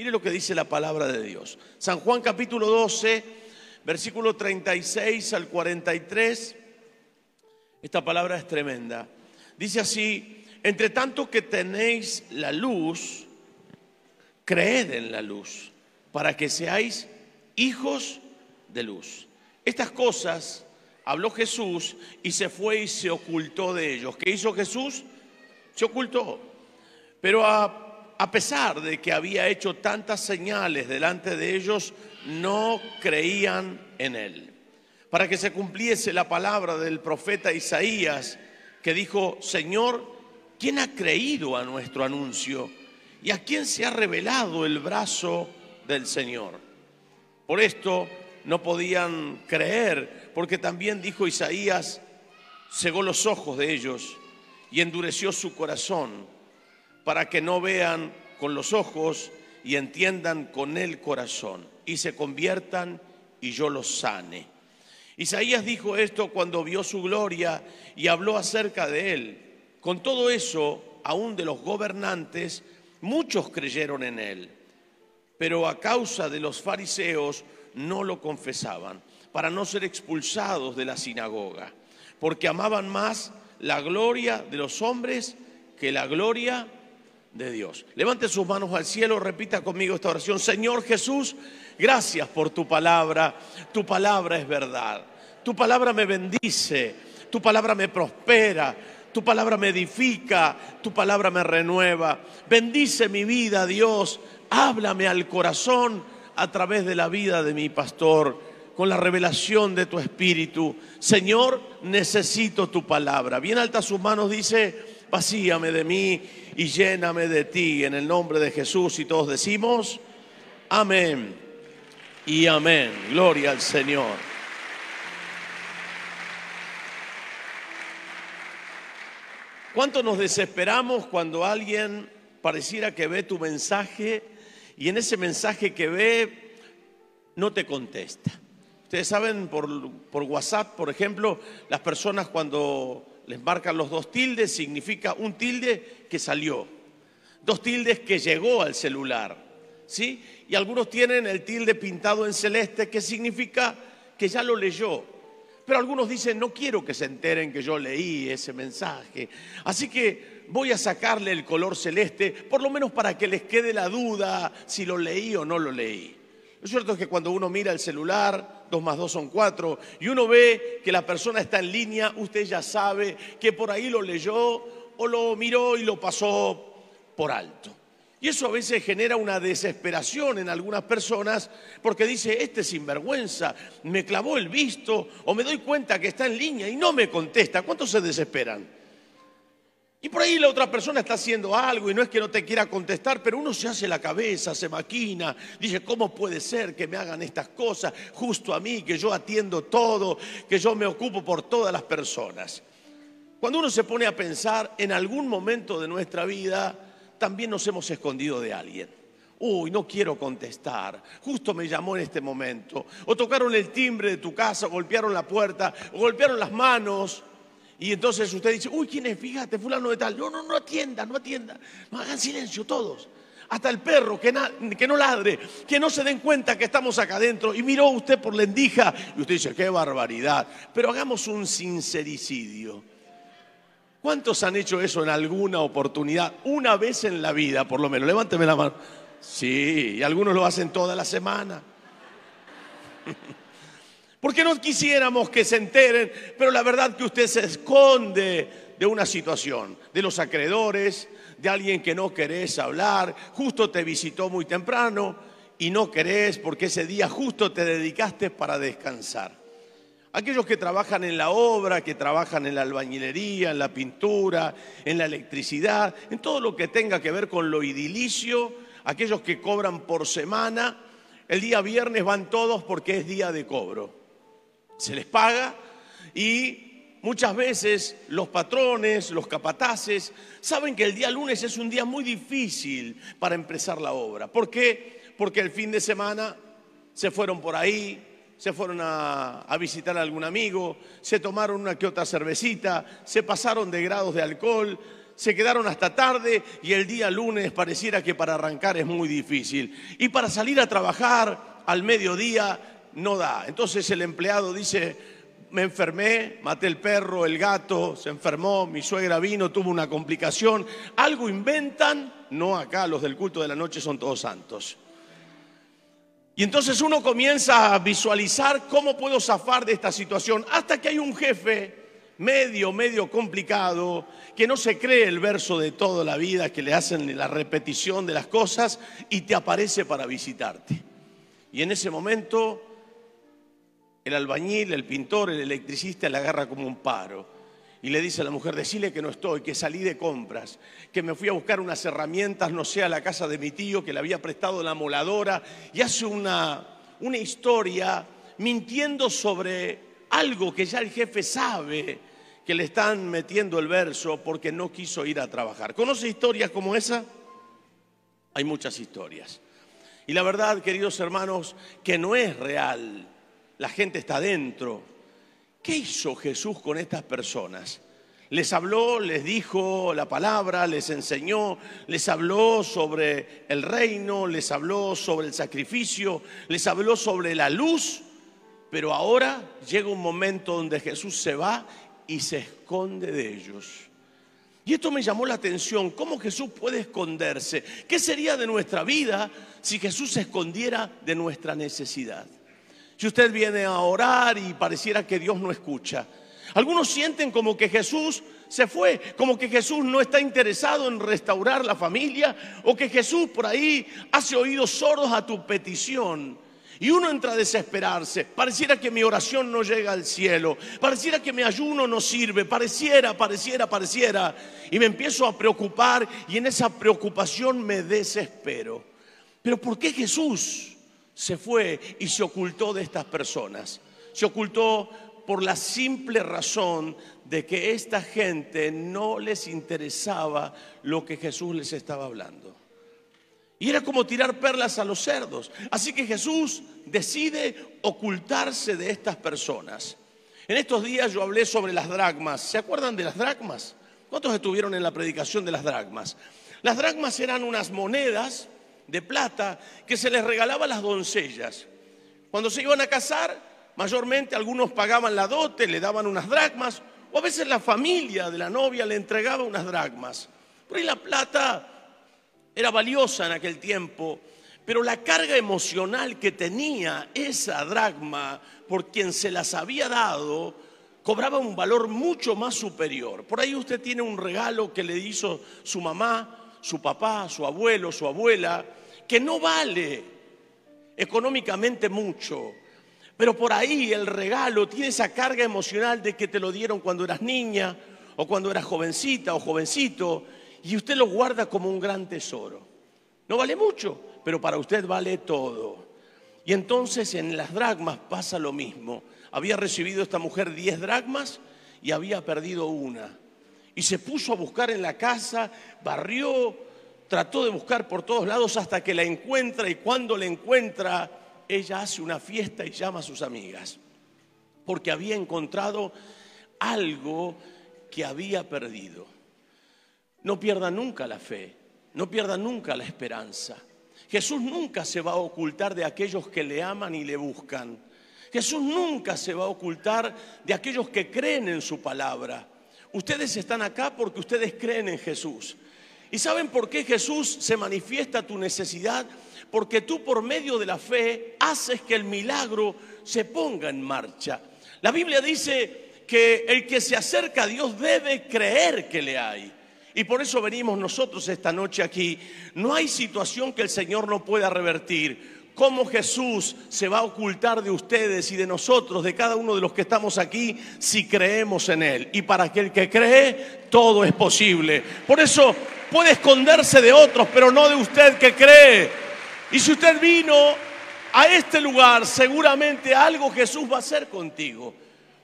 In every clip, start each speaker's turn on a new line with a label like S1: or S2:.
S1: Mire lo que dice la palabra de Dios. San Juan capítulo 12, versículo 36 al 43. Esta palabra es tremenda. Dice así, entre tanto que tenéis la luz, creed en la luz, para que seáis hijos de luz. Estas cosas habló Jesús y se fue y se ocultó de ellos. ¿Qué hizo Jesús? Se ocultó. Pero a, a pesar de que había hecho tantas señales delante de ellos, no creían en él. Para que se cumpliese la palabra del profeta Isaías, que dijo, Señor, ¿quién ha creído a nuestro anuncio? ¿Y a quién se ha revelado el brazo del Señor? Por esto no podían creer, porque también dijo Isaías, cegó los ojos de ellos y endureció su corazón, para que no vean con los ojos y entiendan con el corazón, y se conviertan y yo los sane. Isaías dijo esto cuando vio su gloria y habló acerca de él. Con todo eso, aún de los gobernantes, muchos creyeron en él, pero a causa de los fariseos no lo confesaban, para no ser expulsados de la sinagoga, porque amaban más la gloria de los hombres que la gloria de Dios. Levante sus manos al cielo, repita conmigo esta oración. Señor Jesús, gracias por tu palabra. Tu palabra es verdad. Tu palabra me bendice. Tu palabra me prospera. Tu palabra me edifica. Tu palabra me renueva. Bendice mi vida, Dios. Háblame al corazón a través de la vida de mi pastor con la revelación de tu espíritu. Señor, necesito tu palabra. Bien alta sus manos dice, vacíame de mí y lléname de ti en el nombre de Jesús. Y todos decimos, amén y amén. Gloria al Señor. ¿Cuánto nos desesperamos cuando alguien pareciera que ve tu mensaje y en ese mensaje que ve no te contesta? Ustedes saben, por, por, WhatsApp, por ejemplo, las personas cuando les marcan los dos tildes, significa un tilde que salió, dos tildes que llegó al celular, ¿sí? Y algunos tienen el tilde pintado en celeste, que significa que ya lo leyó. Pero algunos dicen, no quiero que se enteren que yo leí ese mensaje. Así que voy a sacarle el color celeste, por lo menos para que les quede la duda si lo leí o no lo leí. Lo cierto es que cuando uno mira el celular, dos más dos son cuatro, y uno ve que la persona está en línea, usted ya sabe que por ahí lo leyó o lo miró y lo pasó por alto. Y eso a veces genera una desesperación en algunas personas porque dice, este sinvergüenza me clavó el visto o me doy cuenta que está en línea y no me contesta. ¿Cuántos se desesperan? Y por ahí la otra persona está haciendo algo y no es que no te quiera contestar, pero uno se hace la cabeza, se maquina, dice, ¿cómo puede ser que me hagan estas cosas justo a mí, que yo atiendo todo, que yo me ocupo por todas las personas? Cuando uno se pone a pensar, en algún momento de nuestra vida también nos hemos escondido de alguien. Uy, no quiero contestar. Justo me llamó en este momento. O tocaron el timbre de tu casa, o golpearon la puerta, o golpearon las manos. Y entonces usted dice, uy, ¿quién es? Fíjate, fulano de tal. No, no, no atienda, no atienda. No hagan silencio todos. Hasta el perro, que, no ladre, que no se den cuenta que estamos acá adentro. Y miró usted por la endija y usted dice, qué barbaridad. Pero hagamos un sincericidio. ¿Cuántos han hecho eso en alguna oportunidad? Una vez en la vida, por lo menos. Levánteme la mano. Sí, y algunos lo hacen toda la semana. Porque no quisiéramos que se enteren, pero la verdad que usted se esconde de una situación, de los acreedores, de alguien que no querés hablar, justo te visitó muy temprano y no querés porque ese día justo te dedicaste para descansar. Aquellos que trabajan en la obra, que trabajan en la albañilería, en la pintura, en la electricidad, en todo lo que tenga que ver con lo idilicio, aquellos que cobran por semana, el día viernes van todos porque es día de cobro se les paga y muchas veces los patrones, los capataces, saben que el día lunes es un día muy difícil para empezar la obra. ¿Por qué? Porque el fin de semana se fueron por ahí, se fueron a, visitar a algún amigo, se tomaron una que otra cervecita, se pasaron de grados de alcohol, se quedaron hasta tarde y el día lunes pareciera que para arrancar es muy difícil. Y para salir a trabajar al mediodía no da. Entonces el empleado dice, me enfermé, maté el perro, el gato, se enfermó, mi suegra vino, tuvo una complicación. Algo inventan, no acá, los del culto de la noche son todos santos. Y entonces uno comienza a visualizar cómo puedo zafar de esta situación, hasta que hay un jefe medio, medio complicado, que no se cree el verso de toda la vida, que le hacen la repetición de las cosas y te aparece para visitarte. Y en ese momento el albañil, el pintor, el electricista le agarra como un paro y le dice a la mujer, decile que no estoy, que salí de compras, que me fui a buscar unas herramientas, no sé, a la casa de mi tío, que le había prestado la moladora, y hace una, una historia mintiendo sobre algo que ya el jefe sabe que le están metiendo el verso porque no quiso ir a trabajar. ¿Conoce historias como esa? Hay muchas historias. Y la verdad, queridos hermanos, que no es real. La gente está dentro ¿Qué hizo Jesús con estas personas? Les habló, les dijo la palabra, les enseñó, les habló sobre el reino, les habló sobre el sacrificio, les habló sobre la luz, pero ahora llega un momento donde Jesús se va y se esconde de ellos. Y esto me llamó la atención, ¿cómo Jesús puede esconderse? ¿Qué sería de nuestra vida si Jesús se escondiera de nuestra necesidad? Si usted viene a orar y pareciera que Dios no escucha. Algunos sienten como que Jesús se fue, como que Jesús no está interesado en restaurar la familia o que Jesús por ahí hace oídos sordos a tu petición. Y uno entra a desesperarse. Pareciera que mi oración no llega al cielo. Pareciera que mi ayuno no sirve. Pareciera, pareciera, pareciera. Y me empiezo a preocupar y en esa preocupación me desespero. Pero ¿por qué Jesús? Se fue y se ocultó de estas personas. Se ocultó por la simple razón de que esta gente no les interesaba lo que Jesús les estaba hablando. Y era como tirar perlas a los cerdos. Así que Jesús decide ocultarse de estas personas. En estos días yo hablé sobre las dracmas. ¿Se acuerdan de las dracmas? ¿Cuántos estuvieron en la predicación de las dracmas? Las dracmas eran unas monedas de plata que se les regalaba a las doncellas. Cuando se iban a casar, mayormente algunos pagaban la dote, le daban unas dracmas, o a veces la familia de la novia le entregaba unas dracmas. Por ahí la plata era valiosa en aquel tiempo, pero la carga emocional que tenía esa dracma por quien se las había dado cobraba un valor mucho más superior. Por ahí usted tiene un regalo que le hizo su mamá, su papá, su abuelo, su abuela, que no vale económicamente mucho, pero por ahí el regalo tiene esa carga emocional de que te lo dieron cuando eras niña o cuando eras jovencita o jovencito y usted lo guarda como un gran tesoro. No vale mucho, pero para usted vale todo. Y entonces en las dragmas pasa lo mismo. Había recibido esta mujer 10 dragmas y había perdido una. Y se puso a buscar en la casa, barrió, trató de buscar por todos lados hasta que la encuentra y cuando la encuentra, ella hace una fiesta y llama a sus amigas, porque había encontrado algo que había perdido. No pierda nunca la fe, no pierda nunca la esperanza. Jesús nunca se va a ocultar de aquellos que le aman y le buscan. Jesús nunca se va a ocultar de aquellos que creen en su palabra. Ustedes están acá porque ustedes creen en Jesús. ¿Y saben por qué Jesús se manifiesta tu necesidad? Porque tú por medio de la fe haces que el milagro se ponga en marcha. La Biblia dice que el que se acerca a Dios debe creer que le hay. Y por eso venimos nosotros esta noche aquí. No hay situación que el Señor no pueda revertir cómo Jesús se va a ocultar de ustedes y de nosotros, de cada uno de los que estamos aquí, si creemos en Él. Y para aquel que cree, todo es posible. Por eso puede esconderse de otros, pero no de usted que cree. Y si usted vino a este lugar, seguramente algo Jesús va a hacer contigo.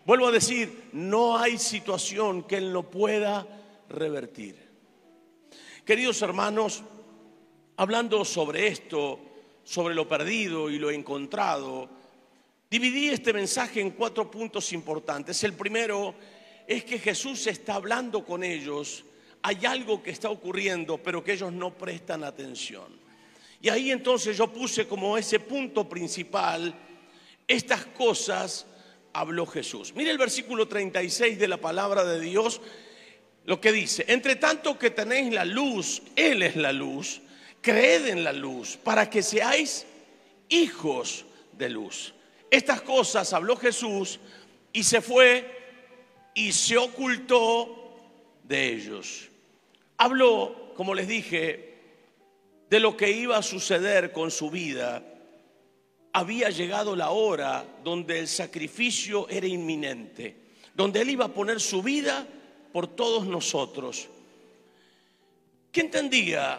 S1: Vuelvo a decir, no hay situación que Él no pueda revertir. Queridos hermanos, hablando sobre esto, sobre lo perdido y lo encontrado, dividí este mensaje en cuatro puntos importantes. El primero es que Jesús está hablando con ellos hay algo que está ocurriendo, pero que ellos no prestan atención. Y ahí entonces yo puse como ese punto principal, estas cosas habló Jesús. Mire el versículo 36 de la palabra de Dios, lo que dice, entre tanto que tenéis la luz, Él es la luz, creed en la luz para que seáis hijos de luz. Estas cosas habló Jesús y se fue y se ocultó de ellos. Habló, como les dije, de lo que iba a suceder con su vida. Había llegado la hora donde el sacrificio era inminente, donde él iba a poner su vida por todos nosotros. ¿Qué entendía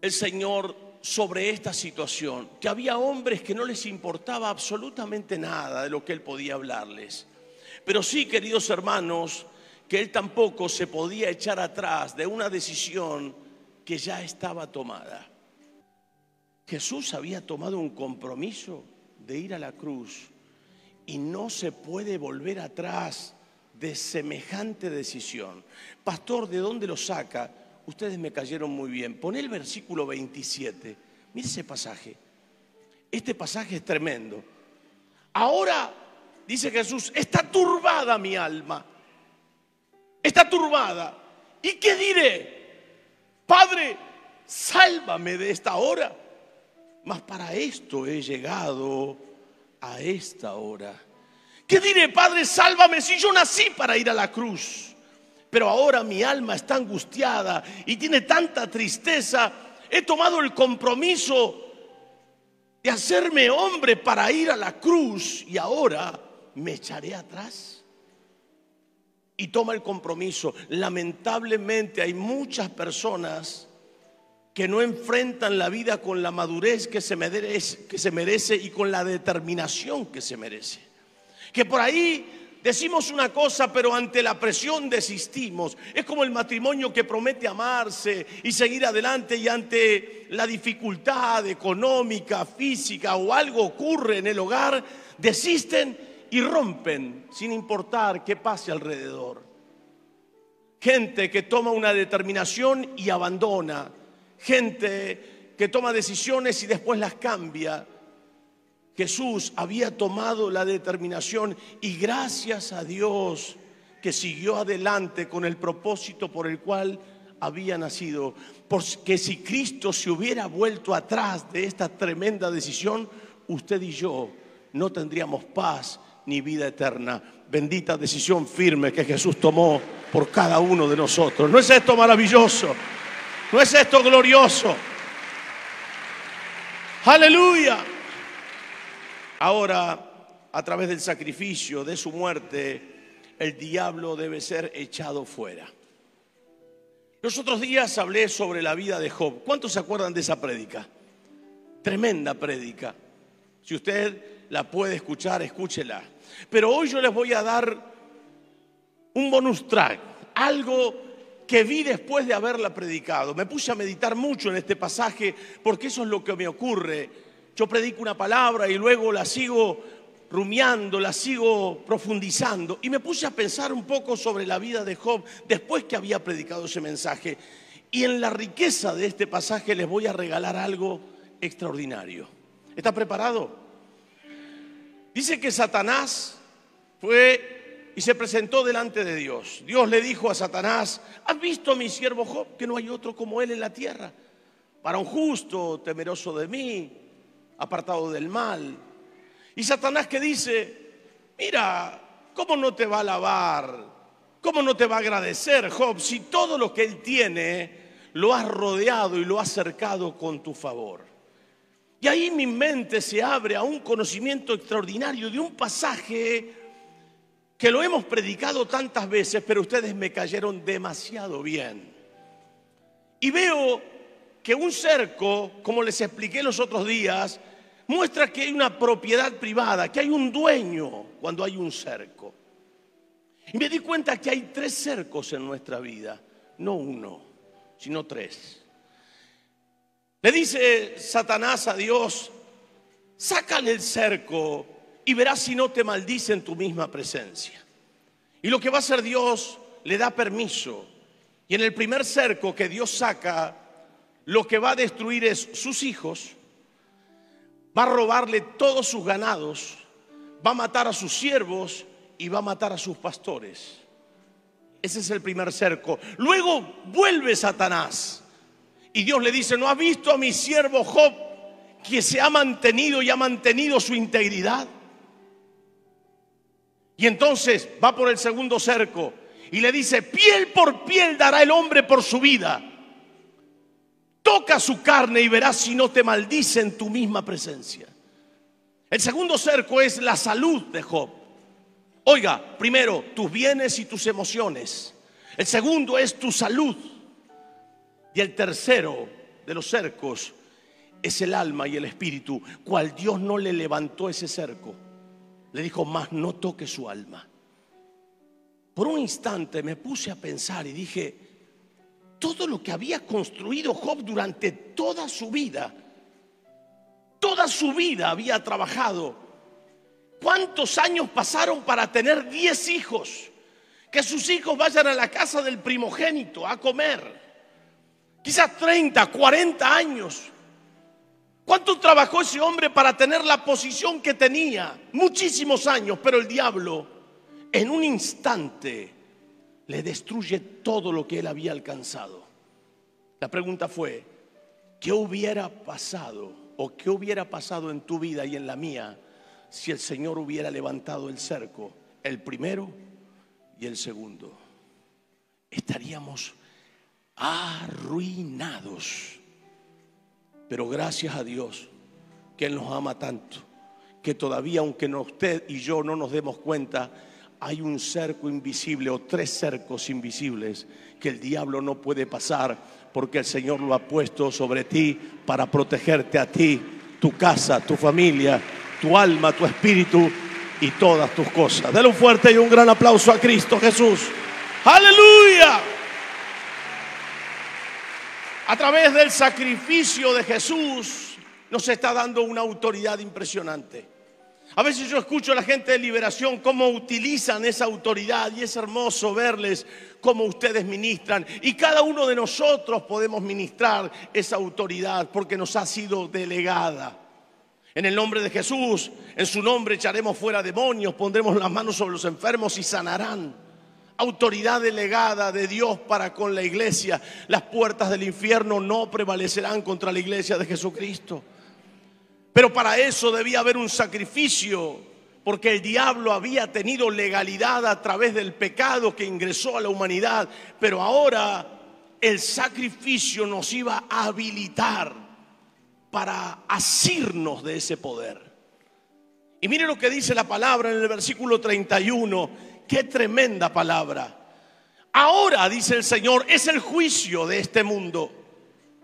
S1: el Señor sobre esta situación? Que había hombres que no les importaba absolutamente nada de lo que Él podía hablarles. Pero sí, queridos hermanos, que Él tampoco se podía echar atrás de una decisión que ya estaba tomada. Jesús había tomado un compromiso de ir a la cruz y no se puede volver atrás de semejante decisión. Pastor, ¿de dónde lo saca? Ustedes me cayeron muy bien. Pon el versículo 27. Mire ese pasaje. Este pasaje es tremendo. Ahora, dice Jesús, está turbada mi alma. Está turbada. ¿Y qué diré? Padre, sálvame de esta hora. Mas para esto he llegado a esta hora. ¿Qué diré, Padre, sálvame si yo nací para ir a la cruz? Pero ahora mi alma está angustiada y tiene tanta tristeza. He tomado el compromiso de hacerme hombre para ir a la cruz y ahora me echaré atrás. Y toma el compromiso. Lamentablemente hay muchas personas que no enfrentan la vida con la madurez que se merece, y con la determinación que se merece que por ahí decimos una cosa, pero ante la presión desistimos. Es como el matrimonio que promete amarse y seguir adelante y ante la dificultad económica, física o algo ocurre en el hogar, desisten y rompen sin importar qué pase alrededor. Gente que toma una determinación y abandona. Gente que toma decisiones y después las cambia. Jesús había tomado la determinación y gracias a Dios que siguió adelante con el propósito por el cual había nacido. Porque si Cristo se hubiera vuelto atrás de esta tremenda decisión, usted y yo no tendríamos paz ni vida eterna. Bendita decisión firme que Jesús tomó por cada uno de nosotros. ¿No es esto maravilloso? ¿No es esto glorioso? Aleluya. Ahora, a través del sacrificio de su muerte, el diablo debe ser echado fuera. Los otros días hablé sobre la vida de Job. ¿Cuántos se acuerdan de esa prédica? Tremenda prédica. Si usted la puede escuchar, escúchela. Pero hoy yo les voy a dar un bonus track, algo que vi después de haberla predicado. Me puse a meditar mucho en este pasaje porque eso es lo que me ocurre yo predico una palabra y luego la sigo rumiando, la sigo profundizando. Y me puse a pensar un poco sobre la vida de Job después que había predicado ese mensaje. Y en la riqueza de este pasaje les voy a regalar algo extraordinario. ¿Está preparado? Dice que Satanás fue y se presentó delante de Dios. Dios le dijo a Satanás, ¿has visto a mi siervo Job que no hay otro como él en la tierra? Para un justo, temeroso de mí, apartado del mal. Y Satanás que dice, mira, ¿cómo no te va a alabar? ¿Cómo no te va a agradecer, Job, si todo lo que él tiene lo has rodeado y lo has cercado con tu favor? Y ahí mi mente se abre a un conocimiento extraordinario de un pasaje que lo hemos predicado tantas veces, pero ustedes me cayeron demasiado bien. Y veo que un cerco, como les expliqué los otros días, muestra que hay una propiedad privada, que hay un dueño cuando hay un cerco. Y me di cuenta que hay tres cercos en nuestra vida, no uno, sino tres. Le dice Satanás a Dios, sácale el cerco y verás si no te maldice en tu misma presencia. Y lo que va a hacer Dios le da permiso. Y en el primer cerco que Dios saca, lo que va a destruir es sus hijos, va a robarle todos sus ganados, va a matar a sus siervos y va a matar a sus pastores. Ese es el primer cerco. Luego vuelve Satanás y Dios le dice, ¿no has visto a mi siervo Job que se ha mantenido y ha mantenido su integridad? Y entonces va por el segundo cerco y le dice, piel por piel dará el hombre por su vida. Toca su carne y verás si no te maldice en tu misma presencia. El segundo cerco es la salud de Job. Oiga, primero, tus bienes y tus emociones. El segundo es tu salud. Y el tercero de los cercos es el alma y el espíritu, cual Dios no le levantó ese cerco. Le dijo, más no toque su alma. Por un instante me puse a pensar y dije, todo lo que había construido Job durante toda su vida, toda su vida había trabajado. ¿Cuántos años pasaron para tener 10 hijos? Que sus hijos vayan a la casa del primogénito a comer. Quizás 30, 40 años. ¿Cuánto trabajó ese hombre para tener la posición que tenía? Muchísimos años, pero el diablo en un instante le destruye todo lo que él había alcanzado. La pregunta fue, ¿qué hubiera pasado o qué hubiera pasado en tu vida y en la mía si el Señor hubiera levantado el cerco, el primero y el segundo? Estaríamos arruinados. Pero gracias a Dios que Él nos ama tanto, que todavía aunque no, usted y yo no nos demos cuenta, hay un cerco invisible o tres cercos invisibles que el diablo no puede pasar porque el Señor lo ha puesto sobre ti para protegerte a ti, tu casa, tu familia, tu alma, tu espíritu y todas tus cosas. Dale un fuerte y un gran aplauso a Cristo Jesús. Aleluya. A través del sacrificio de Jesús nos está dando una autoridad impresionante. A veces yo escucho a la gente de liberación cómo utilizan esa autoridad y es hermoso verles cómo ustedes ministran. Y cada uno de nosotros podemos ministrar esa autoridad porque nos ha sido delegada. En el nombre de Jesús, en su nombre echaremos fuera demonios, pondremos las manos sobre los enfermos y sanarán. Autoridad delegada de Dios para con la iglesia. Las puertas del infierno no prevalecerán contra la iglesia de Jesucristo. Pero para eso debía haber un sacrificio, porque el diablo había tenido legalidad a través del pecado que ingresó a la humanidad, pero ahora el sacrificio nos iba a habilitar para asirnos de ese poder. Y mire lo que dice la palabra en el versículo 31, qué tremenda palabra. Ahora, dice el Señor, es el juicio de este mundo.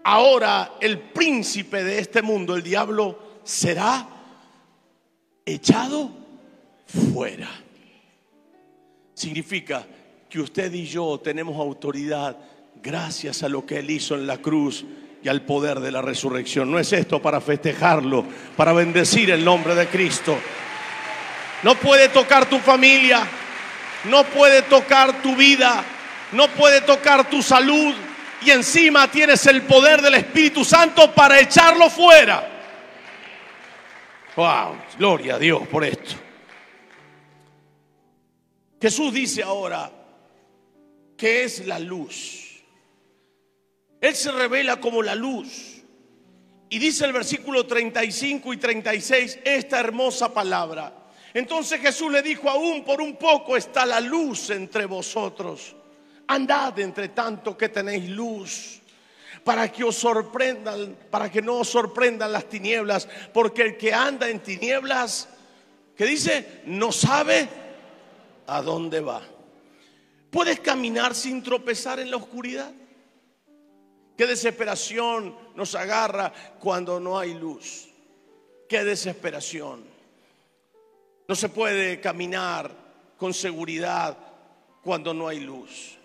S1: Ahora el príncipe de este mundo, el diablo, será echado fuera. Significa que usted y yo tenemos autoridad gracias a lo que Él hizo en la cruz y al poder de la resurrección. No es esto para festejarlo, para bendecir el nombre de Cristo. No puede tocar tu familia, no puede tocar tu vida, no puede tocar tu salud y encima tienes el poder del Espíritu Santo para echarlo fuera. Wow, gloria a Dios por esto. Jesús dice ahora que es la luz. Él se revela como la luz. Y dice el versículo 35 y 36 esta hermosa palabra. Entonces Jesús le dijo, aún por un poco está la luz entre vosotros. Andad entre tanto que tenéis luz para que os sorprendan, para que no os sorprendan las tinieblas, porque el que anda en tinieblas, que dice, no sabe a dónde va. ¿Puedes caminar sin tropezar en la oscuridad? Qué desesperación nos agarra cuando no hay luz. Qué desesperación. No se puede caminar con seguridad cuando no hay luz.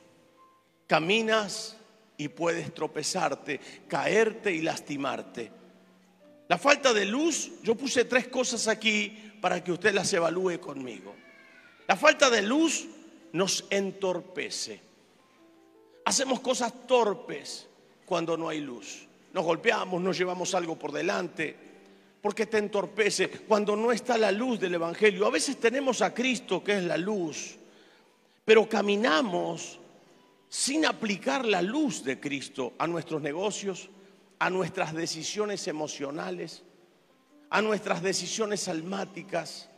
S1: Caminas y puedes tropezarte, caerte y lastimarte. La falta de luz, yo puse tres cosas aquí para que usted las evalúe conmigo. La falta de luz nos entorpece. Hacemos cosas torpes cuando no hay luz. Nos golpeamos, nos llevamos algo por delante, porque te entorpece cuando no está la luz del Evangelio. A veces tenemos a Cristo que es la luz, pero caminamos sin aplicar la luz de Cristo a nuestros negocios, a nuestras decisiones emocionales, a nuestras decisiones almáticas,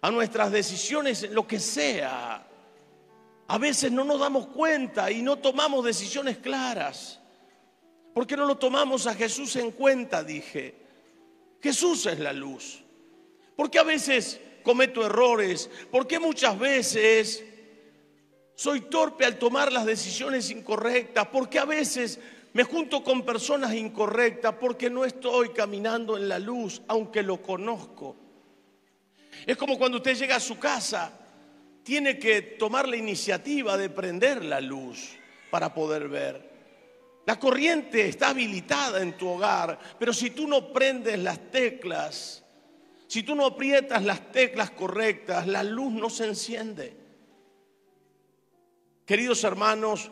S1: a nuestras decisiones lo que sea. A veces no nos damos cuenta y no tomamos decisiones claras. ¿Por qué no lo tomamos a Jesús en cuenta? Dije. Jesús es la luz. ¿Por qué a veces cometo errores? ¿Por qué muchas veces soy torpe al tomar las decisiones incorrectas? ¿Por qué a veces me junto con personas incorrectas? Porque no estoy caminando en la luz, aunque lo conozco. Es como cuando usted llega a su casa, tiene que tomar la iniciativa de prender la luz para poder ver. La corriente está habilitada en tu hogar, pero si tú no prendes las teclas, si tú no aprietas las teclas correctas, la luz no se enciende. Queridos hermanos,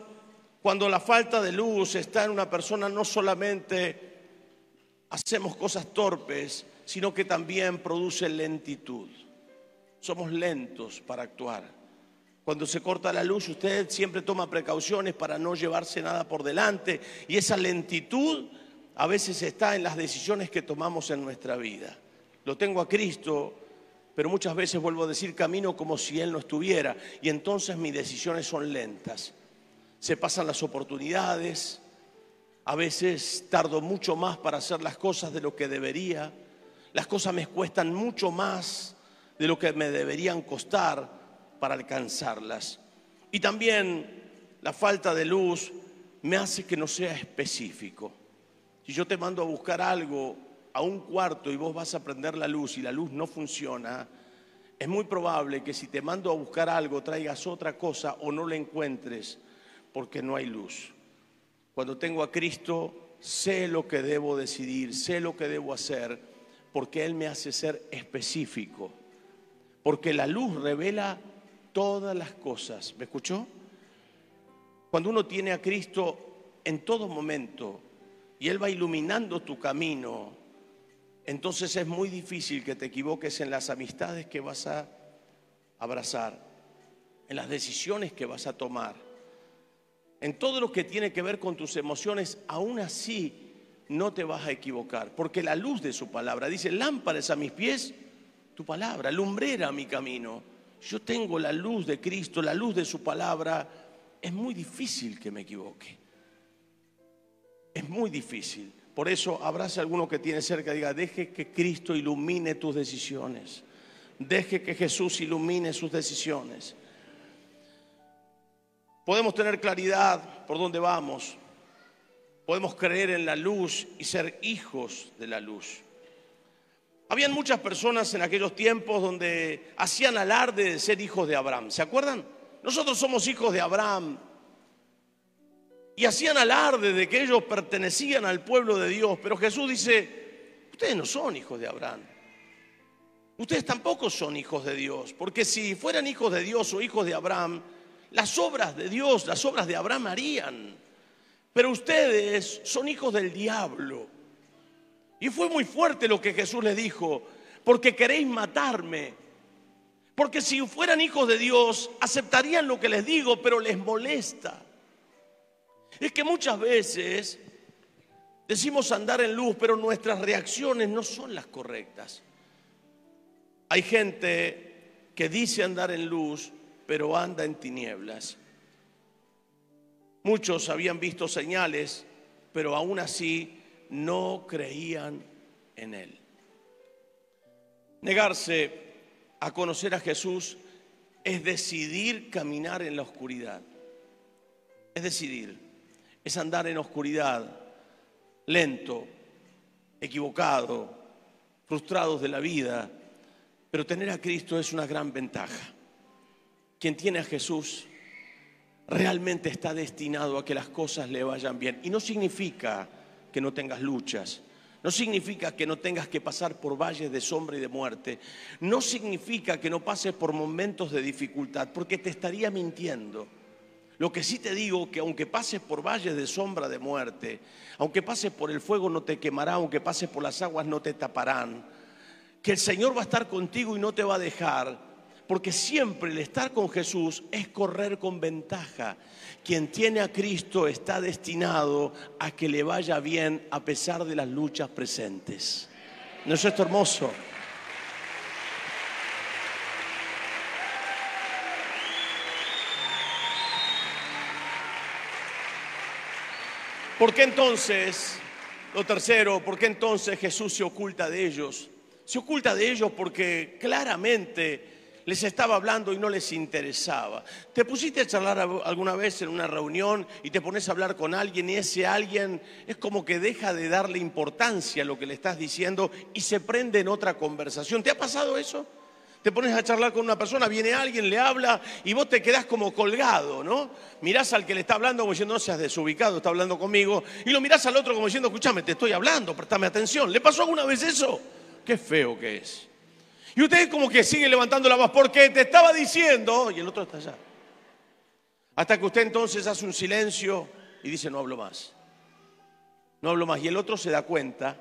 S1: cuando la falta de luz está en una persona, no solamente hacemos cosas torpes, sino que también produce lentitud. Somos lentos para actuar. Cuando se corta la luz, usted siempre toma precauciones para no llevarse nada por delante y esa lentitud a veces está en las decisiones que tomamos en nuestra vida. Lo tengo a Cristo, pero muchas veces vuelvo a decir camino como si Él no estuviera y entonces mis decisiones son lentas. Se pasan las oportunidades, a veces tardo mucho más para hacer las cosas de lo que debería, las cosas me cuestan mucho más de lo que me deberían costar para alcanzarlas. Y también la falta de luz me hace que no sea específico. Si yo te mando a buscar algo a un cuarto y vos vas a prender la luz y la luz no funciona, es muy probable que si te mando a buscar algo traigas otra cosa o no la encuentres porque no hay luz. Cuando tengo a Cristo, sé lo que debo decidir, sé lo que debo hacer, porque Él me hace ser específico. Porque la luz revela todas las cosas. ¿Me escuchó? Cuando uno tiene a Cristo en todo momento y Él va iluminando tu camino, entonces es muy difícil que te equivoques en las amistades que vas a abrazar, en las decisiones que vas a tomar, en todo lo que tiene que ver con tus emociones, aún así no te vas a equivocar, porque la luz de su palabra dice, lámparas a mis pies, tu palabra, lumbrera a mi camino. Yo tengo la luz de Cristo, la luz de su palabra. Es muy difícil que me equivoque. Es muy difícil. Por eso abraza a alguno que tiene cerca y diga, deje que Cristo ilumine tus decisiones. Deje que Jesús ilumine sus decisiones. Podemos tener claridad por dónde vamos. Podemos creer en la luz y ser hijos de la luz. Habían muchas personas en aquellos tiempos donde hacían alarde de ser hijos de Abraham. ¿Se acuerdan? Nosotros somos hijos de Abraham. Y hacían alarde de que ellos pertenecían al pueblo de Dios. Pero Jesús dice, ustedes no son hijos de Abraham. Ustedes tampoco son hijos de Dios. Porque si fueran hijos de Dios o hijos de Abraham, las obras de Dios, las obras de Abraham harían. Pero ustedes son hijos del diablo. Y fue muy fuerte lo que Jesús le dijo, porque queréis matarme. Porque si fueran hijos de Dios, aceptarían lo que les digo, pero les molesta. Es que muchas veces decimos andar en luz, pero nuestras reacciones no son las correctas. Hay gente que dice andar en luz, pero anda en tinieblas. Muchos habían visto señales, pero aún así no creían en Él. Negarse a conocer a Jesús es decidir caminar en la oscuridad. Es decidir, es andar en oscuridad, lento, equivocado, frustrados de la vida. Pero tener a Cristo es una gran ventaja. Quien tiene a Jesús realmente está destinado a que las cosas le vayan bien. Y no significa que no tengas luchas. No significa que no tengas que pasar por valles de sombra y de muerte. No significa que no pases por momentos de dificultad, porque te estaría mintiendo. Lo que sí te digo, que aunque pases por valles de sombra de muerte, aunque pases por el fuego no te quemará, aunque pases por las aguas no te taparán, que el Señor va a estar contigo y no te va a dejar, porque siempre el estar con Jesús es correr con ventaja. Quien tiene a Cristo está destinado a que le vaya bien a pesar de las luchas presentes. ¿No es esto hermoso? ¿Por qué entonces, lo tercero, por qué entonces Jesús se oculta de ellos? Se oculta de ellos porque claramente les estaba hablando y no les interesaba. ¿Te pusiste a charlar alguna vez en una reunión y te pones a hablar con alguien y ese alguien es como que deja de darle importancia a lo que le estás diciendo y se prende en otra conversación? ¿Te ha pasado eso? Te pones a charlar con una persona, viene alguien, le habla y vos te quedás como colgado, ¿no? Mirás al que le está hablando como diciendo, no seas desubicado, está hablando conmigo. Y lo mirás al otro como diciendo, escúchame, te estoy hablando, prestame atención. ¿Le pasó alguna vez eso? Qué feo que es. Y usted como que sigue levantando la voz porque te estaba diciendo, y el otro está allá. Hasta que usted entonces hace un silencio y dice, no hablo más. No hablo más. Y el otro se da cuenta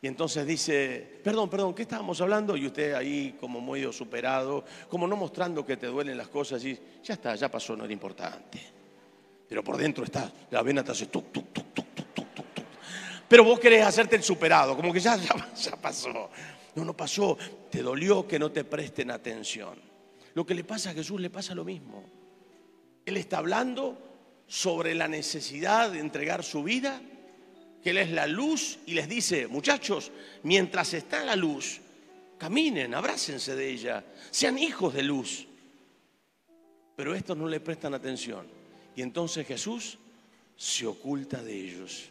S1: y entonces dice, perdón, perdón, ¿qué estábamos hablando? Y usted ahí como medio superado, como no mostrando que te duelen las cosas, y ya está, ya pasó, no era importante. Pero por dentro está, la vena te hace tuc, tuc, tuc, tuc, tuc, tuc. Pero vos querés hacerte el superado, como que ya, ya pasó. No, pasó, te dolió que no te presten atención. Lo que le pasa a Jesús le pasa lo mismo. Él está hablando sobre la necesidad de entregar su vida que Él es la luz y les dice, muchachos, mientras está la luz, caminen, abrácense de ella, sean hijos de luz. Pero estos no le prestan atención. Y entonces Jesús se oculta de ellos.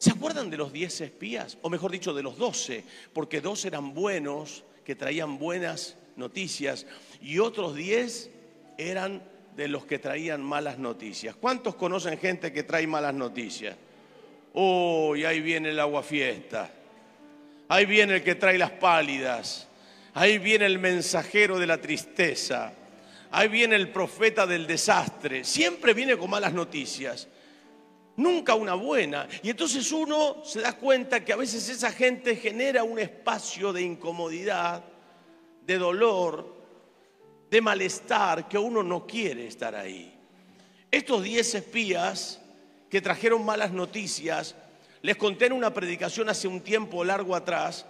S1: ¿Se acuerdan de los diez espías? O mejor dicho, de los doce, porque dos eran buenos, que traían buenas noticias, y otros diez eran de los que traían malas noticias. ¿Cuántos conocen gente que trae malas noticias? Uy, ahí viene el agua fiesta. Ahí viene el que trae las pálidas. Ahí viene el mensajero de la tristeza. Ahí viene el profeta del desastre. Siempre viene con malas noticias. Nunca una buena. Y entonces uno se da cuenta que a veces esa gente genera un espacio de incomodidad, de dolor, de malestar, que uno no quiere estar ahí. Estos diez espías que trajeron malas noticias. Les conté en una predicación hace un tiempo largo atrás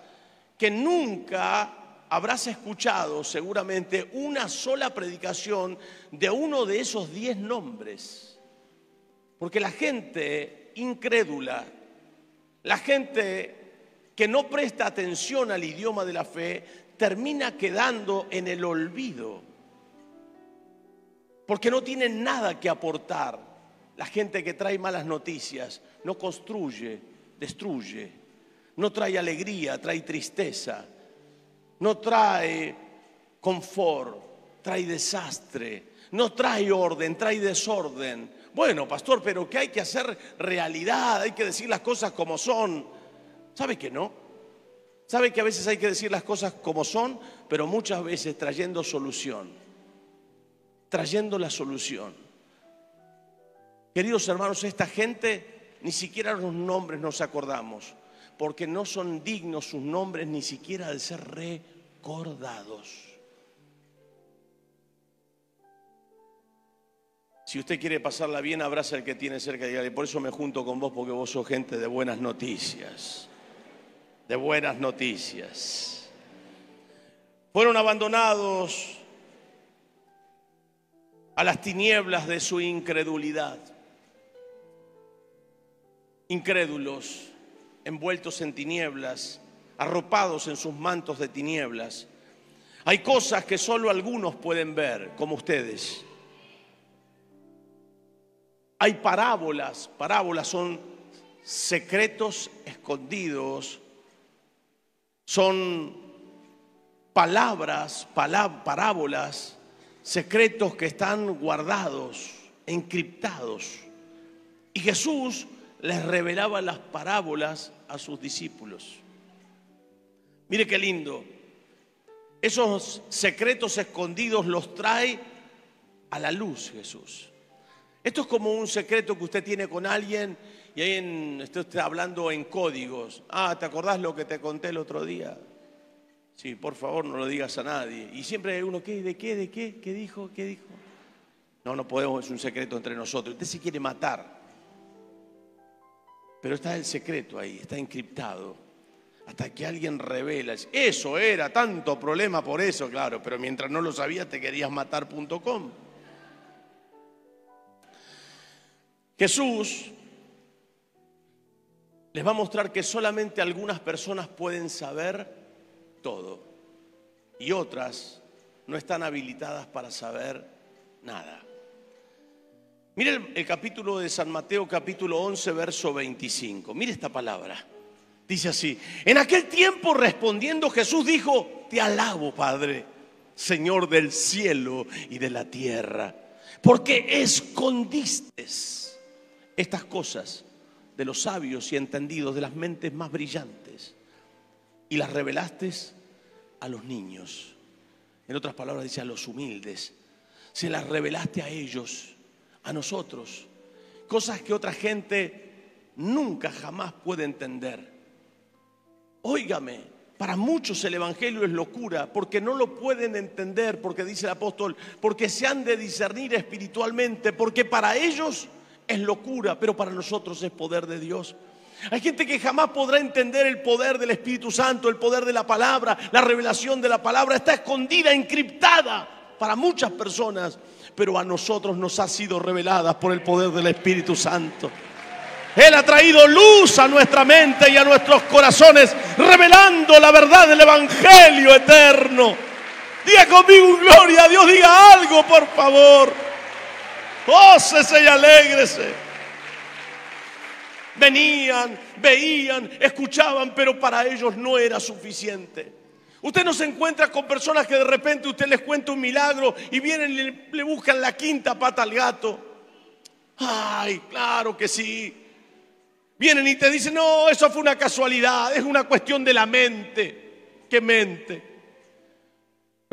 S1: que nunca habrás escuchado seguramente una sola predicación de uno de esos diez nombres. Porque la gente incrédula, la gente que no presta atención al idioma de la fe, termina quedando en el olvido. Porque no tienen nada que aportar. La gente que trae malas noticias no construye, destruye. No trae alegría, trae tristeza. No trae confort, trae desastre. No trae orden, trae desorden. Bueno, pastor, pero que hay que hacer realidad, hay que decir las cosas como son. ¿Sabe que no? ¿Sabe que a veces hay que decir las cosas como son, pero muchas veces trayendo solución? Trayendo la solución. Queridos hermanos, esta gente ni siquiera los nombres nos acordamos, porque no son dignos sus nombres ni siquiera de ser recordados. Si usted quiere pasarla bien, abraza al que tiene cerca y por eso me junto con vos, porque vos sos gente de buenas noticias. De buenas noticias. Fueron abandonados a las tinieblas de su incredulidad incrédulos, envueltos en tinieblas, arropados en sus mantos de tinieblas. Hay cosas que solo algunos pueden ver, como ustedes. Hay parábolas, parábolas son secretos escondidos, son palabras, parábolas, secretos que están guardados, encriptados. Y Jesús les revelaba las parábolas a sus discípulos. Mire qué lindo. Esos secretos escondidos los trae a la luz Jesús. Esto es como un secreto que usted tiene con alguien y ahí en, usted está hablando en códigos. Ah, ¿te acordás lo que te conté el otro día? Sí, por favor, no lo digas a nadie. Y siempre hay uno, ¿qué? ¿De qué? ¿De qué? ¿Qué dijo? ¿Qué dijo? No, no podemos, es un secreto entre nosotros. Usted se quiere matar. Pero está el secreto ahí, está encriptado. Hasta que alguien revela. Eso era, tanto problema por eso, claro. Pero mientras no lo sabías, te querías matar.com. Jesús les va a mostrar que solamente algunas personas pueden saber todo y otras no están habilitadas para saber nada. Mire el, capítulo de San Mateo, capítulo 11, verso 25. Mire esta palabra. Dice así, en aquel tiempo respondiendo Jesús dijo, te alabo Padre, Señor del cielo y de la tierra, porque escondiste estas cosas de los sabios y entendidos, de las mentes más brillantes, y las revelaste a los niños. En otras palabras dice a los humildes. Se las revelaste a ellos, a nosotros. Cosas que otra gente nunca jamás puede entender. Óigame, para muchos el Evangelio es locura porque no lo pueden entender, porque dice el apóstol, porque se han de discernir espiritualmente, porque para ellos es locura, pero para nosotros es poder de Dios. Hay gente que jamás podrá entender el poder del Espíritu Santo, el poder de la palabra, la revelación de la palabra. Está escondida, encriptada para muchas personas, pero a nosotros nos ha sido revelada por el poder del Espíritu Santo. Él ha traído luz a nuestra mente y a nuestros corazones, revelando la verdad del Evangelio eterno. Diga conmigo gloria a Dios, diga algo, por favor. Gócese y alégrese venían, veían, escuchaban, pero para ellos no era suficiente. Usted no se encuentra con personas que de repente usted les cuenta un milagro y vienen y le, buscan la quinta pata al gato. Ay, claro que sí. Vienen y te dicen, no, eso fue una casualidad, es una cuestión de la mente. ¿Qué mente?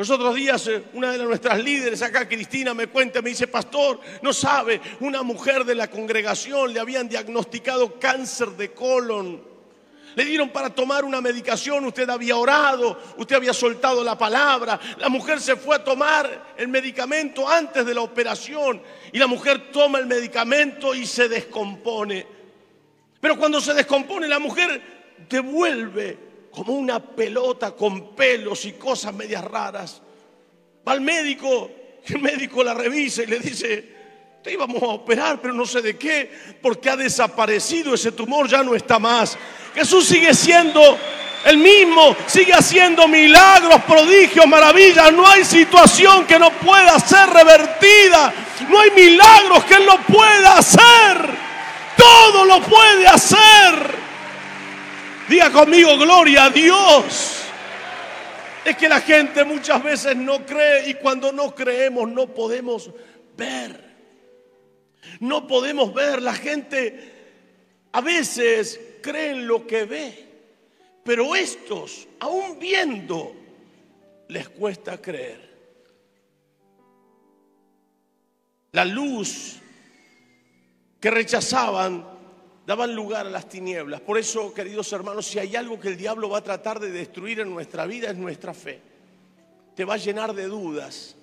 S1: Los otros días eh, una de nuestras líderes acá, Cristina, me cuenta, me dice, pastor, no sabe, una mujer de la congregación le habían diagnosticado cáncer de colon. Le dieron para tomar una medicación, usted había orado, usted había soltado la palabra, la mujer se fue a tomar el medicamento antes de la operación y la mujer toma el medicamento y se descompone. Pero cuando se descompone la mujer devuelve como una pelota con pelos y cosas medias raras. Va al médico, el médico la revisa y le dice, te íbamos a operar, pero no sé de qué, porque ha desaparecido ese tumor, ya no está más. Jesús sigue siendo el mismo, sigue haciendo milagros, prodigios, maravillas. No hay situación que no pueda ser revertida. No hay milagros que Él no pueda hacer. Todo lo puede hacer. Diga conmigo, gloria a Dios. Es que la gente muchas veces no cree y cuando no creemos no podemos ver. No podemos ver. La gente a veces cree en lo que ve. Pero estos, aún viendo, les cuesta creer. La luz que rechazaban daban lugar a las tinieblas. Por eso, queridos hermanos, si hay algo que el diablo va a tratar de destruir en nuestra vida es nuestra fe. Te va a llenar de dudas.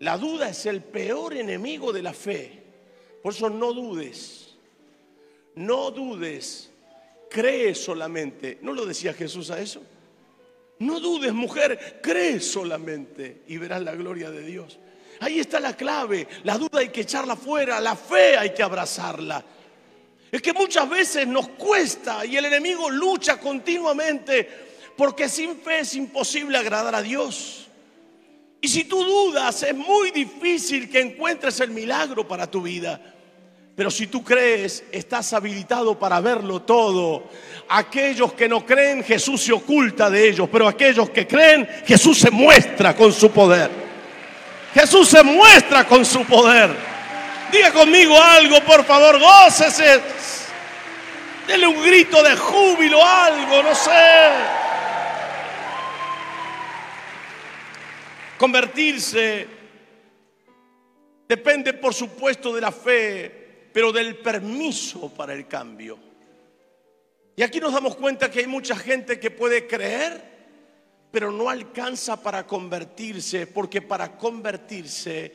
S1: La duda es el peor enemigo de la fe. Por eso no dudes. No dudes. Cree solamente. ¿No lo decía Jesús a eso? No dudes, mujer, cree solamente y verás la gloria de Dios. Ahí está la clave. La duda hay que echarla fuera, la fe hay que abrazarla. Es que muchas veces nos cuesta y el enemigo lucha continuamente porque sin fe es imposible agradar a Dios. Y si tú dudas, es muy difícil que encuentres el milagro para tu vida. Pero si tú crees, estás habilitado para verlo todo. Aquellos que no creen, Jesús se oculta de ellos. Pero aquellos que creen, Jesús se muestra con su poder. Jesús se muestra con su poder. Diga conmigo algo, por favor, gócese. Dele un grito de júbilo, algo, no sé. Convertirse Depende, por supuesto, de la fe, pero del permiso para el cambio. Y aquí nos damos cuenta que hay mucha gente que puede creer, pero no alcanza para convertirse, porque para convertirse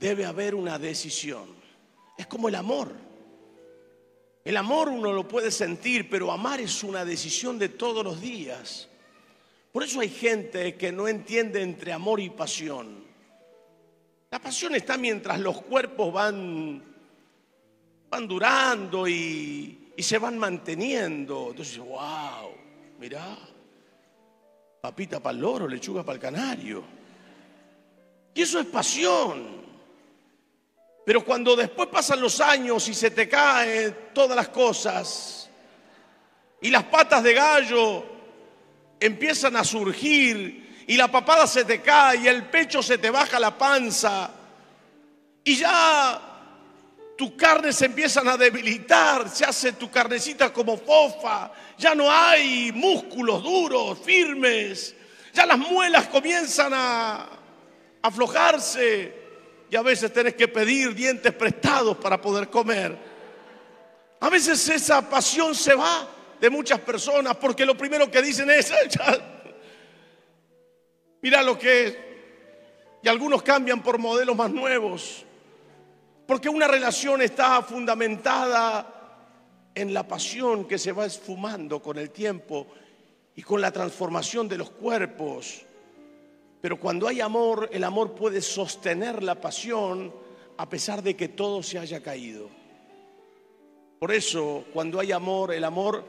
S1: debe haber una decisión. Es como el amor. El amor uno lo puede sentir, pero amar es una decisión de todos los días. Por eso hay gente que no entiende entre amor y pasión. La pasión está mientras los cuerpos van, van durando y, se van manteniendo. Entonces, wow, mirá, papita para el loro, lechuga para el canario. Y eso es pasión. Pero cuando después pasan los años y se te caen todas las cosas y las patas de gallo empiezan a surgir y la papada se te cae y el pecho se te baja la panza y ya tu carne se empiezan a debilitar, se hace tu carnecita como fofa, ya no hay músculos duros, firmes, ya las muelas comienzan a aflojarse y a veces tenés que pedir dientes prestados para poder comer. A veces esa pasión se va de muchas personas porque lo primero que dicen es, mira lo que es. Y algunos cambian por modelos más nuevos. Porque una relación está fundamentada en la pasión que se va esfumando con el tiempo y con la transformación de los cuerpos. Pero cuando hay amor, el amor puede sostener la pasión a pesar de que todo se haya caído. Por eso, cuando hay amor, el amor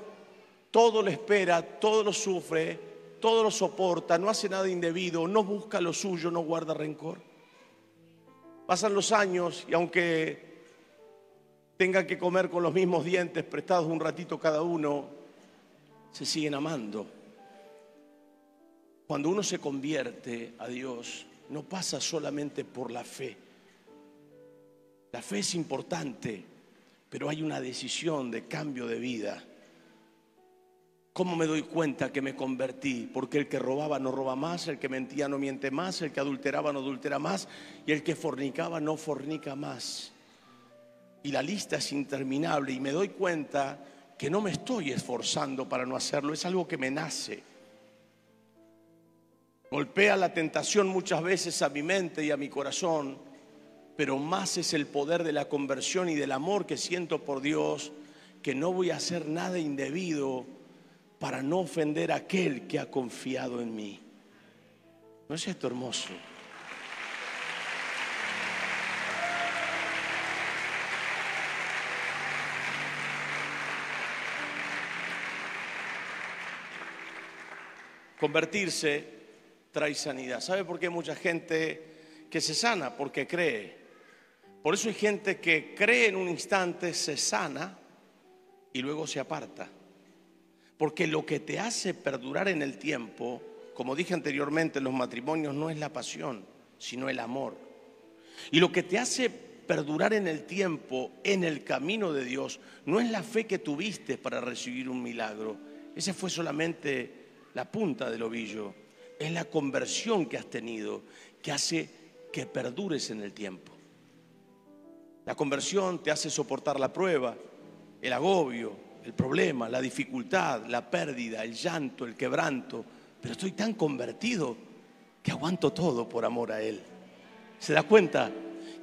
S1: todo lo espera, todo lo sufre, todo lo soporta, no hace nada indebido, no busca lo suyo, no guarda rencor. Pasan los años y aunque tengan que comer con los mismos dientes prestados un ratito cada uno, se siguen amando. Cuando uno se convierte a Dios, no pasa solamente por la fe. La fe es importante, pero hay una decisión de cambio de vida. ¿Cómo me doy cuenta que me convertí? Porque el que robaba no roba más, el que mentía no miente más, el que adulteraba no adultera más y el que fornicaba no fornica más. Y la lista es interminable y me doy cuenta que no me estoy esforzando para no hacerlo, es algo que me nace. Golpea la tentación muchas veces a mi mente y a mi corazón, pero más es el poder de la conversión y del amor que siento por Dios, que no voy a hacer nada indebido para no ofender a aquel que ha confiado en mí. ¿No es esto hermoso? Convertirse trae sanidad. ¿Sabe por qué hay mucha gente que se sana? Porque cree. Por eso hay gente que cree en un instante, se sana y luego se aparta. Porque lo que te hace perdurar en el tiempo, como dije anteriormente, en los matrimonios no es la pasión, sino el amor. Y lo que te hace perdurar en el tiempo, en el camino de Dios, no es la fe que tuviste para recibir un milagro. Ese fue solamente la punta del ovillo es la conversión que has tenido que hace que perdures en el tiempo. La conversión te hace soportar la prueba, el agobio, el problema, la dificultad, la pérdida, el llanto, el quebranto. Pero estoy tan convertido que aguanto todo por amor a Él. ¿Se da cuenta?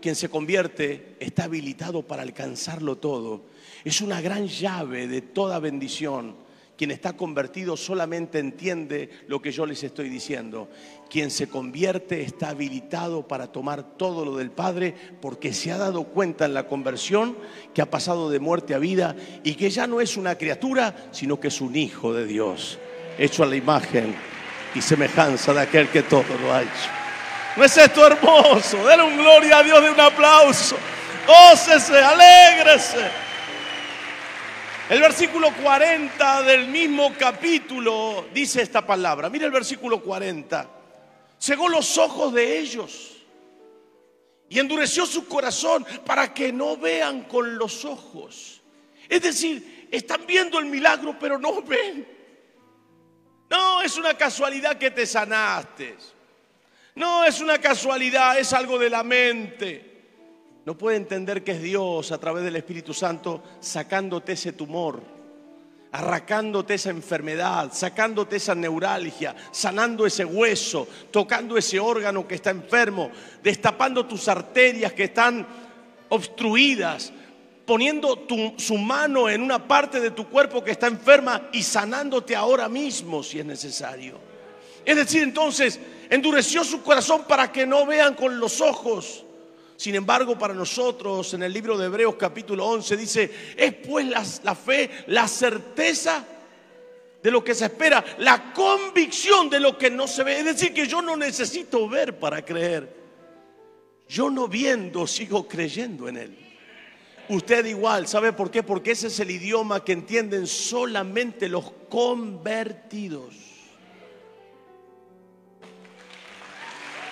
S1: Quien se convierte está habilitado para alcanzarlo todo. Es una gran llave de toda bendición quien está convertido solamente entiende lo que yo les estoy diciendo. Quien se convierte está habilitado para tomar todo lo del Padre porque se ha dado cuenta en la conversión que ha pasado de muerte a vida y que ya no es una criatura, sino que es un hijo de Dios, hecho a la imagen y semejanza de aquel que todo lo ha hecho. ¿No es esto hermoso? Denle un gloria a Dios de un aplauso. Ócese, alégrese. El versículo 40 del mismo capítulo dice esta palabra. Mira el versículo 40. Cegó los ojos de ellos y endureció su corazón para que no vean con los ojos. Es decir, están viendo el milagro pero no ven. No es una casualidad que te sanaste. No es una casualidad, es algo de la mente. No puede entender que es Dios a través del Espíritu Santo sacándote ese tumor, arrancándote esa enfermedad, sacándote esa neuralgia, sanando ese hueso, tocando ese órgano que está enfermo, destapando tus arterias que están obstruidas, poniendo su mano en una parte de tu cuerpo que está enferma y sanándote ahora mismo si es necesario. Es decir, entonces, endureció su corazón para que no vean con los ojos. Sin embargo, para nosotros, en el libro de Hebreos capítulo 11 dice, es pues la, la fe, la certeza de lo que se espera, la convicción de lo que no se ve. Es decir, que yo no necesito ver para creer. Yo no viendo, sigo creyendo en Él. Usted igual, ¿sabe por qué? Porque ese es el idioma que entienden solamente los convertidos.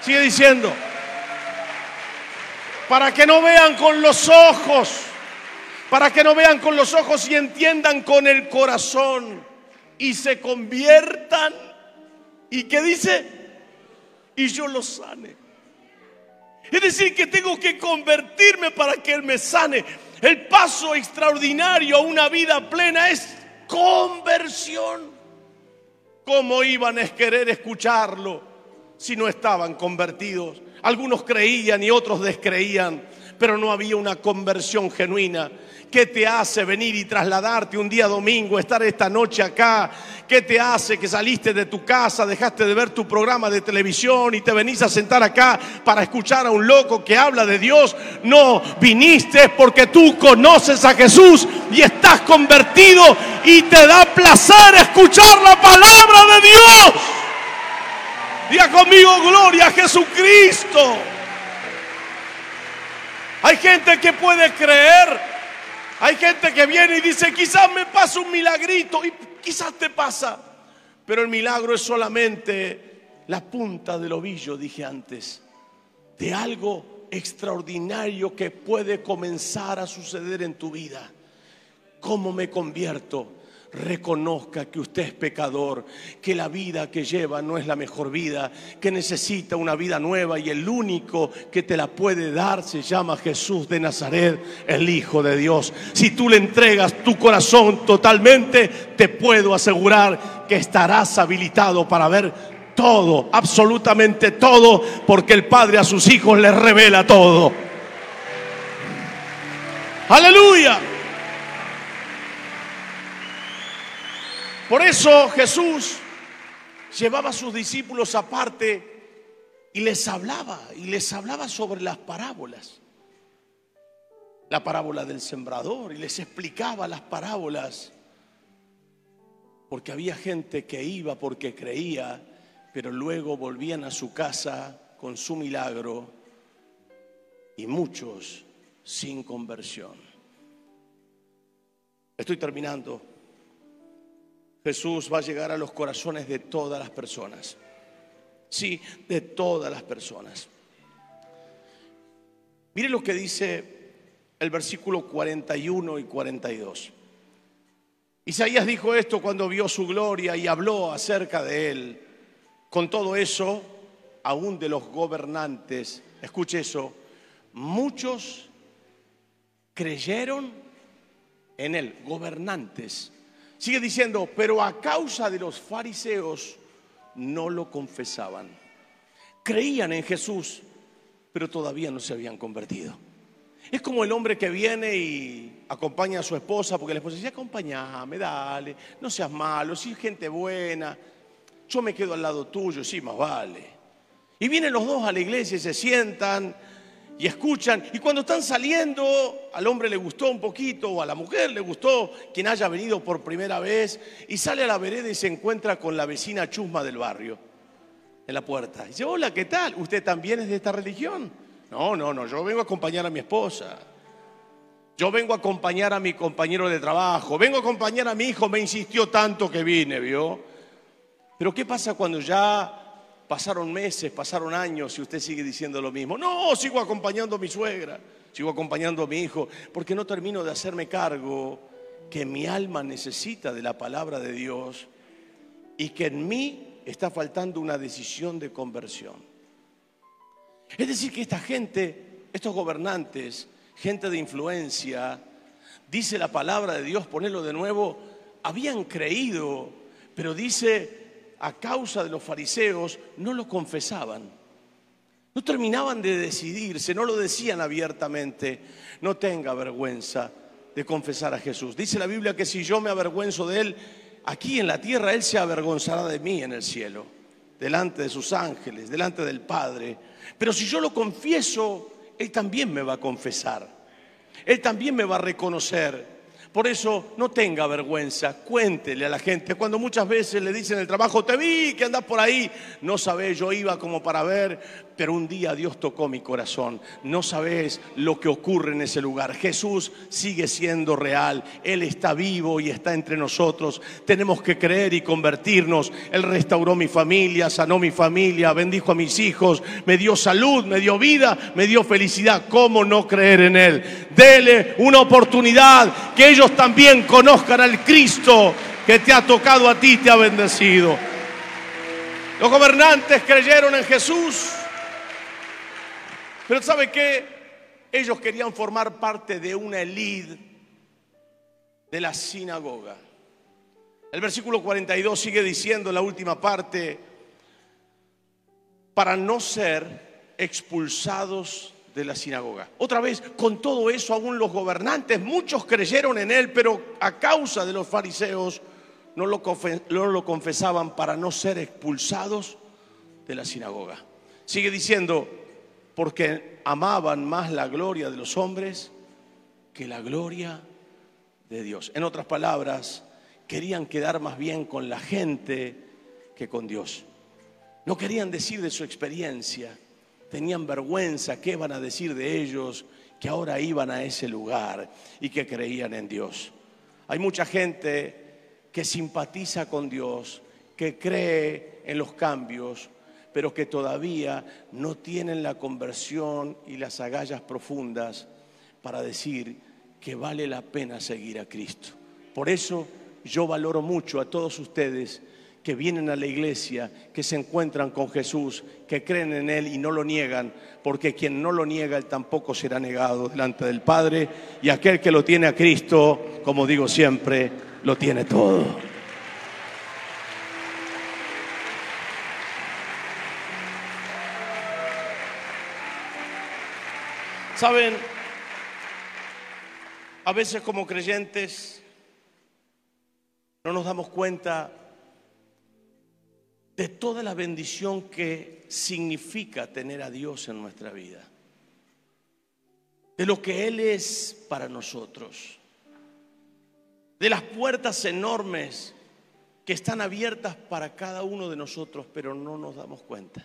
S1: Sigue diciendo, para que no vean con los ojos, para que no vean con los ojos y entiendan con el corazón y se conviertan. ¿Y qué dice? Y yo los sane. Es decir, que tengo que convertirme para que Él me sane. El paso extraordinario a una vida plena es conversión. ¿Cómo iban a querer escucharlo si no estaban convertidos? Algunos creían y otros descreían, pero no había una conversión genuina. ¿Qué te hace venir y trasladarte un día domingo, estar esta noche acá? ¿Qué te hace que saliste de tu casa, dejaste de ver tu programa de televisión y te venís a sentar acá para escuchar a un loco que habla de Dios? No, viniste porque tú conoces a Jesús y estás convertido y te da placer escuchar la palabra de Dios. Diga conmigo, gloria a Jesucristo. Hay gente que puede creer hay gente que viene y dice, quizás me pasa un milagrito y quizás te pasa, pero el milagro es solamente la punta del ovillo, dije antes, de algo extraordinario que puede comenzar a suceder en tu vida. ¿Cómo me convierto? Reconozca que usted es pecador, que la vida que lleva no es la mejor vida, que necesita una vida nueva y el único que te la puede dar se llama Jesús de Nazaret, el Hijo de Dios. Si tú le entregas tu corazón totalmente, te puedo asegurar que estarás habilitado para ver todo, absolutamente todo, porque el Padre a sus hijos les revela todo. Aleluya. Por eso Jesús llevaba a sus discípulos aparte y les hablaba, y les hablaba sobre las parábolas. La parábola del sembrador, y les explicaba las parábolas. Porque había gente que iba porque creía, pero luego volvían a su casa con su milagro y muchos sin conversión. Estoy terminando. Jesús va a llegar a los corazones de todas las personas. Sí, de todas las personas. Mire lo que dice el versículo 41 y 42. Isaías dijo esto cuando vio su gloria y habló acerca de él. Con todo eso, aún de los gobernantes, escuche eso, muchos creyeron en él, gobernantes Sigue diciendo, pero a causa de los fariseos no lo confesaban. Creían en Jesús, pero todavía no se habían convertido. Es como el hombre que viene y acompaña a su esposa, porque la esposa dice, acompáñame, dale, no seas malo, si es gente buena, yo me quedo al lado tuyo, sí, más vale. Y vienen los dos a la iglesia y se sientan y escuchan. Y cuando están saliendo, al hombre le gustó un poquito o a la mujer le gustó quien haya venido por primera vez y sale a la vereda y se encuentra con la vecina chusma del barrio en la puerta. Y dice, hola, ¿qué tal? ¿Usted también es de esta religión? No, no, no, yo vengo a acompañar a mi esposa. Yo vengo a acompañar a mi compañero de trabajo. Vengo a acompañar a mi hijo, me insistió tanto que vine, ¿vio? Pero ¿qué pasa cuando ya Pasaron meses, pasaron años y usted sigue diciendo lo mismo. No, sigo acompañando a mi suegra, sigo acompañando a mi hijo, porque no termino de hacerme cargo que mi alma necesita de la palabra de Dios y que en mí está faltando una decisión de conversión. Es decir, que esta gente estos gobernantes, gente de influencia, dice la palabra de Dios, ponerlo de nuevo, habían creído, pero dice, a causa de los fariseos, no lo confesaban. No terminaban de decidirse, no lo decían abiertamente. No tenga vergüenza de confesar a Jesús. Dice la Biblia que si yo me avergüenzo de Él, aquí en la tierra, Él se avergonzará de mí en el cielo, delante de sus ángeles, delante del Padre. Pero si yo lo confieso, Él también me va a confesar. Él también me va a reconocer. Por eso no tenga vergüenza, cuéntele a la gente. Cuando muchas veces le dicen el trabajo, te vi que andas por ahí, no sabés, yo iba como para ver, pero un día Dios tocó mi corazón. No sabés lo que ocurre en ese lugar. Jesús sigue siendo real, Él está vivo y está entre nosotros. Tenemos que creer y convertirnos. Él restauró mi familia, sanó mi familia, bendijo a mis hijos, me dio salud, me dio vida, me dio felicidad. ¿Cómo no creer en Él? Dele una oportunidad que ellos también conozcan al Cristo que te ha tocado a ti, te ha bendecido. Los gobernantes creyeron en Jesús, pero ¿sabe qué? Ellos querían formar parte de una elite de la sinagoga. El versículo 42 sigue diciendo la última parte, para no ser expulsados de la sinagoga. Otra vez, con todo eso, aún los gobernantes, muchos creyeron en él, pero a causa de los fariseos no lo, no lo confesaban para no ser expulsados de la sinagoga. Sigue diciendo, porque amaban más la gloria de los hombres que la gloria de Dios. En otras palabras, querían quedar más bien con la gente que con Dios. No querían decir de su experiencia, tenían vergüenza, qué van a decir de ellos, que ahora iban a ese lugar y que creían en Dios. Hay mucha gente que simpatiza con Dios, que cree en los cambios, pero que todavía no tienen la conversión y las agallas profundas para decir que vale la pena seguir a Cristo. Por eso yo valoro mucho a todos ustedes que vienen a la iglesia, que se encuentran con Jesús, que creen en Él y no lo niegan, porque quien no lo niega, Él tampoco será negado delante del Padre, y aquel que lo tiene a Cristo, como digo siempre, lo tiene todo. Saben, a veces como creyentes no nos damos cuenta de toda la bendición que significa tener a Dios en nuestra vida, de lo que Él es para nosotros, de las puertas enormes que están abiertas para cada uno de nosotros, pero no nos damos cuenta.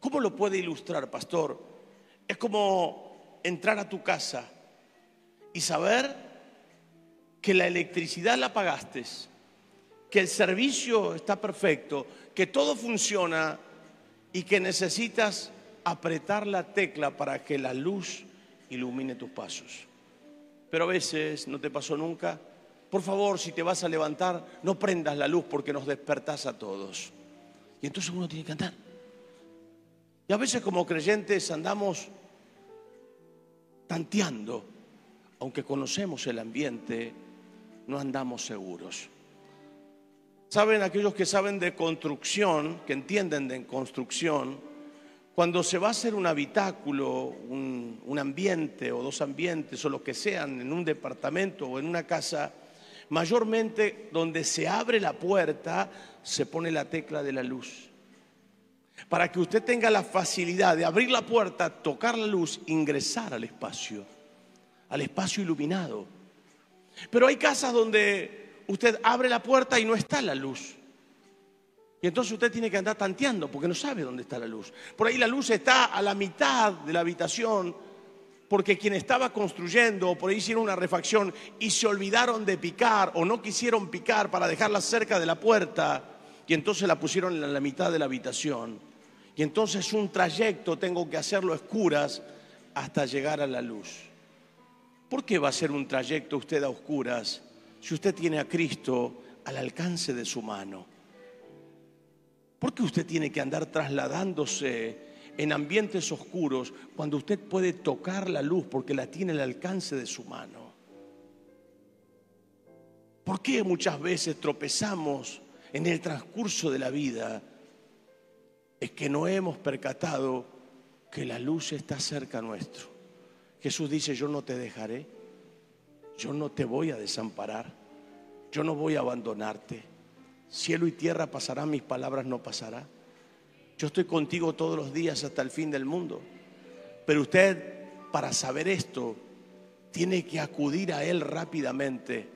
S1: ¿Cómo lo puede ilustrar, pastor? Es como entrar a tu casa y saber que la electricidad la pagaste, que el servicio está perfecto, que todo funciona y que necesitas apretar la tecla para que la luz ilumine tus pasos. Pero a veces, no te pasó nunca, por favor, si te vas a levantar, no prendas la luz porque nos despertás a todos. Y entonces uno tiene que andar. Y a veces como creyentes andamos tanteando, aunque conocemos el ambiente, no andamos seguros. Saben aquellos que saben de construcción, que entienden de construcción, cuando se va a hacer un habitáculo, un, un, ambiente o dos ambientes o lo que sean en un departamento o en una casa, mayormente donde se abre la puerta se pone la tecla de la luz. Para que usted tenga la facilidad de abrir la puerta, tocar la luz, ingresar al espacio, al espacio iluminado. Pero hay casas donde usted abre la puerta y no está la luz. Y entonces usted tiene que andar tanteando porque no sabe dónde está la luz. Por ahí la luz está a la mitad de la habitación porque quien estaba construyendo, por ahí hicieron una refacción y se olvidaron de picar o no quisieron picar para dejarla cerca de la puerta y entonces la pusieron en la mitad de la habitación. Y entonces un trayecto tengo que hacerlo a oscuras hasta llegar a la luz. ¿Por qué va a ser un trayecto usted a oscuras si usted tiene a Cristo al alcance de su mano? ¿Por qué usted tiene que andar trasladándose en ambientes oscuros cuando usted puede tocar la luz porque la tiene al alcance de su mano? ¿Por qué muchas veces tropezamos en el transcurso de la vida? Es que no hemos percatado que la luz está cerca nuestro. Jesús dice, yo no te dejaré, yo no te voy a desamparar, yo no voy a abandonarte. Cielo y tierra pasarán, mis palabras no pasarán. Yo estoy contigo todos los días hasta el fin del mundo. Pero usted, para saber esto, tiene que acudir a Él rápidamente.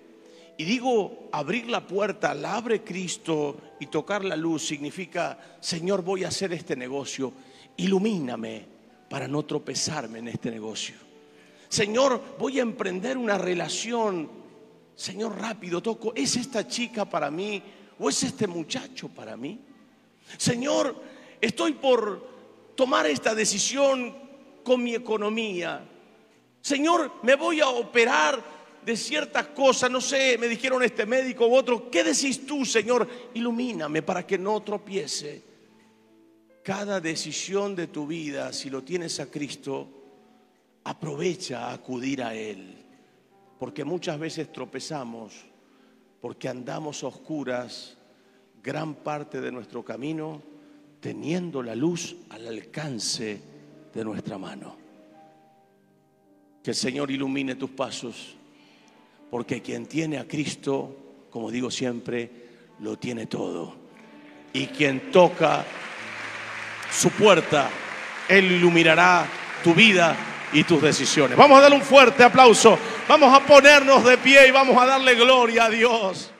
S1: Y digo, abrir la puerta, la abre Cristo y tocar la luz significa, Señor, voy a hacer este negocio, ilumíname para no tropezarme en este negocio. Señor, voy a emprender una relación. Señor, rápido, toco, ¿es esta chica para mí o es este muchacho para mí? Señor, estoy por tomar esta decisión con mi economía. Señor, me voy a operar de ciertas cosas, no sé, me dijeron este médico u otro, ¿qué decís tú, Señor? Ilumíname para que no tropiece. Cada decisión de tu vida, si lo tienes a Cristo, aprovecha a acudir a Él, porque muchas veces tropezamos, porque andamos oscuras gran parte de nuestro camino, teniendo la luz al alcance de nuestra mano. Que el Señor ilumine tus pasos porque quien tiene a Cristo, como digo siempre, lo tiene todo. Y quien toca su puerta, Él iluminará tu vida y tus decisiones. Vamos a darle un fuerte aplauso, vamos a ponernos de pie y vamos a darle gloria a Dios.